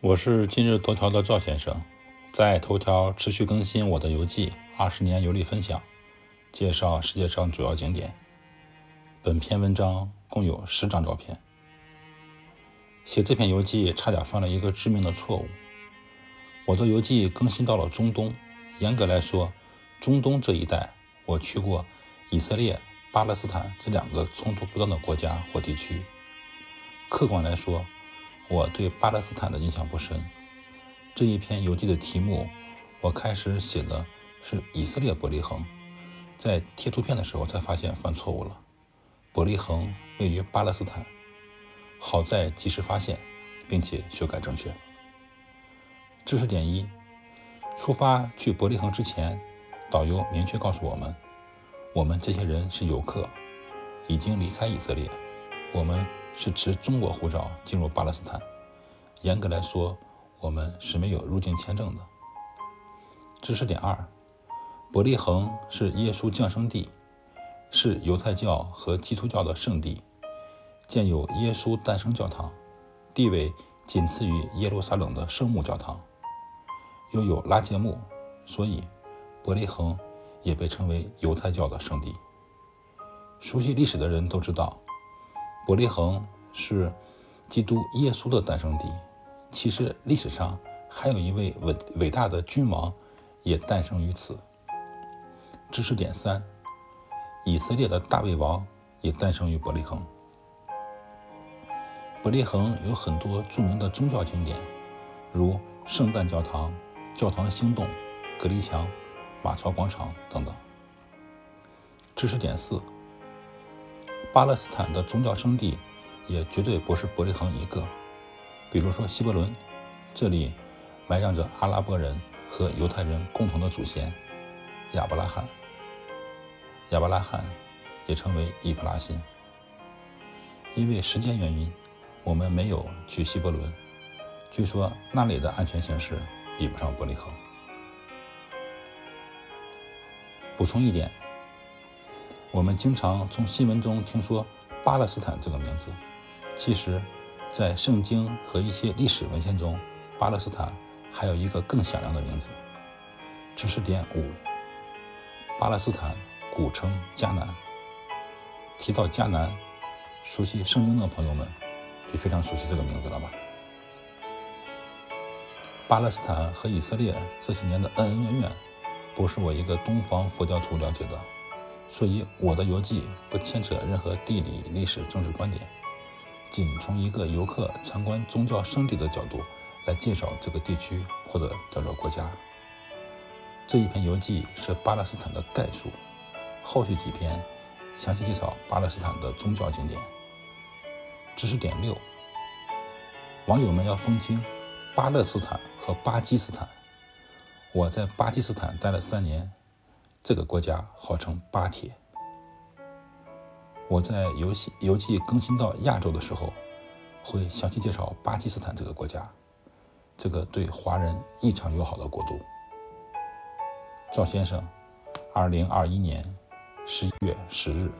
我是今日头条的赵先生，在头条持续更新我的游记，二十年游历分享，介绍世界上主要景点。本篇文章共有十张照片。写这篇游记差点犯了一个致命的错误。我的游记更新到了中东，严格来说，中东这一带我去过以色列、巴勒斯坦这两个冲突不断的国家或地区。客观来说，我对巴勒斯坦的印象不深。这一篇游记的题目，我开始写的是以色列伯利恒，在贴图片的时候才发现犯错误了。伯利恒位于巴勒斯坦，好在及时发现，并且修改正确。知识点一：出发去伯利恒之前，导游明确告诉我们，我们这些人是游客，已经离开以色列，我们。是持中国护照进入巴勒斯坦。严格来说，我们是没有入境签证的。知识点二：伯利恒是耶稣降生地，是犹太教和基督教的圣地，建有耶稣诞生教堂，地位仅次于耶路撒冷的圣母教堂，又有拉结木，所以伯利恒也被称为犹太教的圣地。熟悉历史的人都知道。伯利恒是基督耶稣的诞生地。其实历史上还有一位伟伟大的君王也诞生于此。知识点三：以色列的大卫王也诞生于伯利恒。伯利恒有很多著名的宗教景点，如圣诞教堂、教堂星洞、隔离墙、马槽广场等等。知识点四。巴勒斯坦的宗教圣地也绝对不是伯利恒一个，比如说希伯伦，这里埋葬着阿拉伯人和犹太人共同的祖先亚伯拉罕。亚伯拉罕也称为伊普拉辛。因为时间原因，我们没有去希伯伦，据说那里的安全形势比不上伯利恒。补充一点。我们经常从新闻中听说巴勒斯坦这个名字，其实，在圣经和一些历史文献中，巴勒斯坦还有一个更响亮的名字。知识点五：巴勒斯坦古称迦南。提到迦南，熟悉圣经的朋友们就非常熟悉这个名字了吧？巴勒斯坦和以色列这些年的恩恩怨怨，不是我一个东方佛教徒了解的。所以我的游记不牵扯任何地理、历史、政治观点，仅从一个游客参观宗教圣地的角度来介绍这个地区或者叫做国家。这一篇游记是巴勒斯坦的概述，后续几篇详细介绍巴勒斯坦的宗教景点。知识点六：网友们要分清巴勒斯坦和巴基斯坦。我在巴基斯坦待了三年。这个国家号称“巴铁”。我在游戏游记更新到亚洲的时候，会详细介绍巴基斯坦这个国家，这个对华人异常友好的国度。赵先生，二零二一年十一月十日。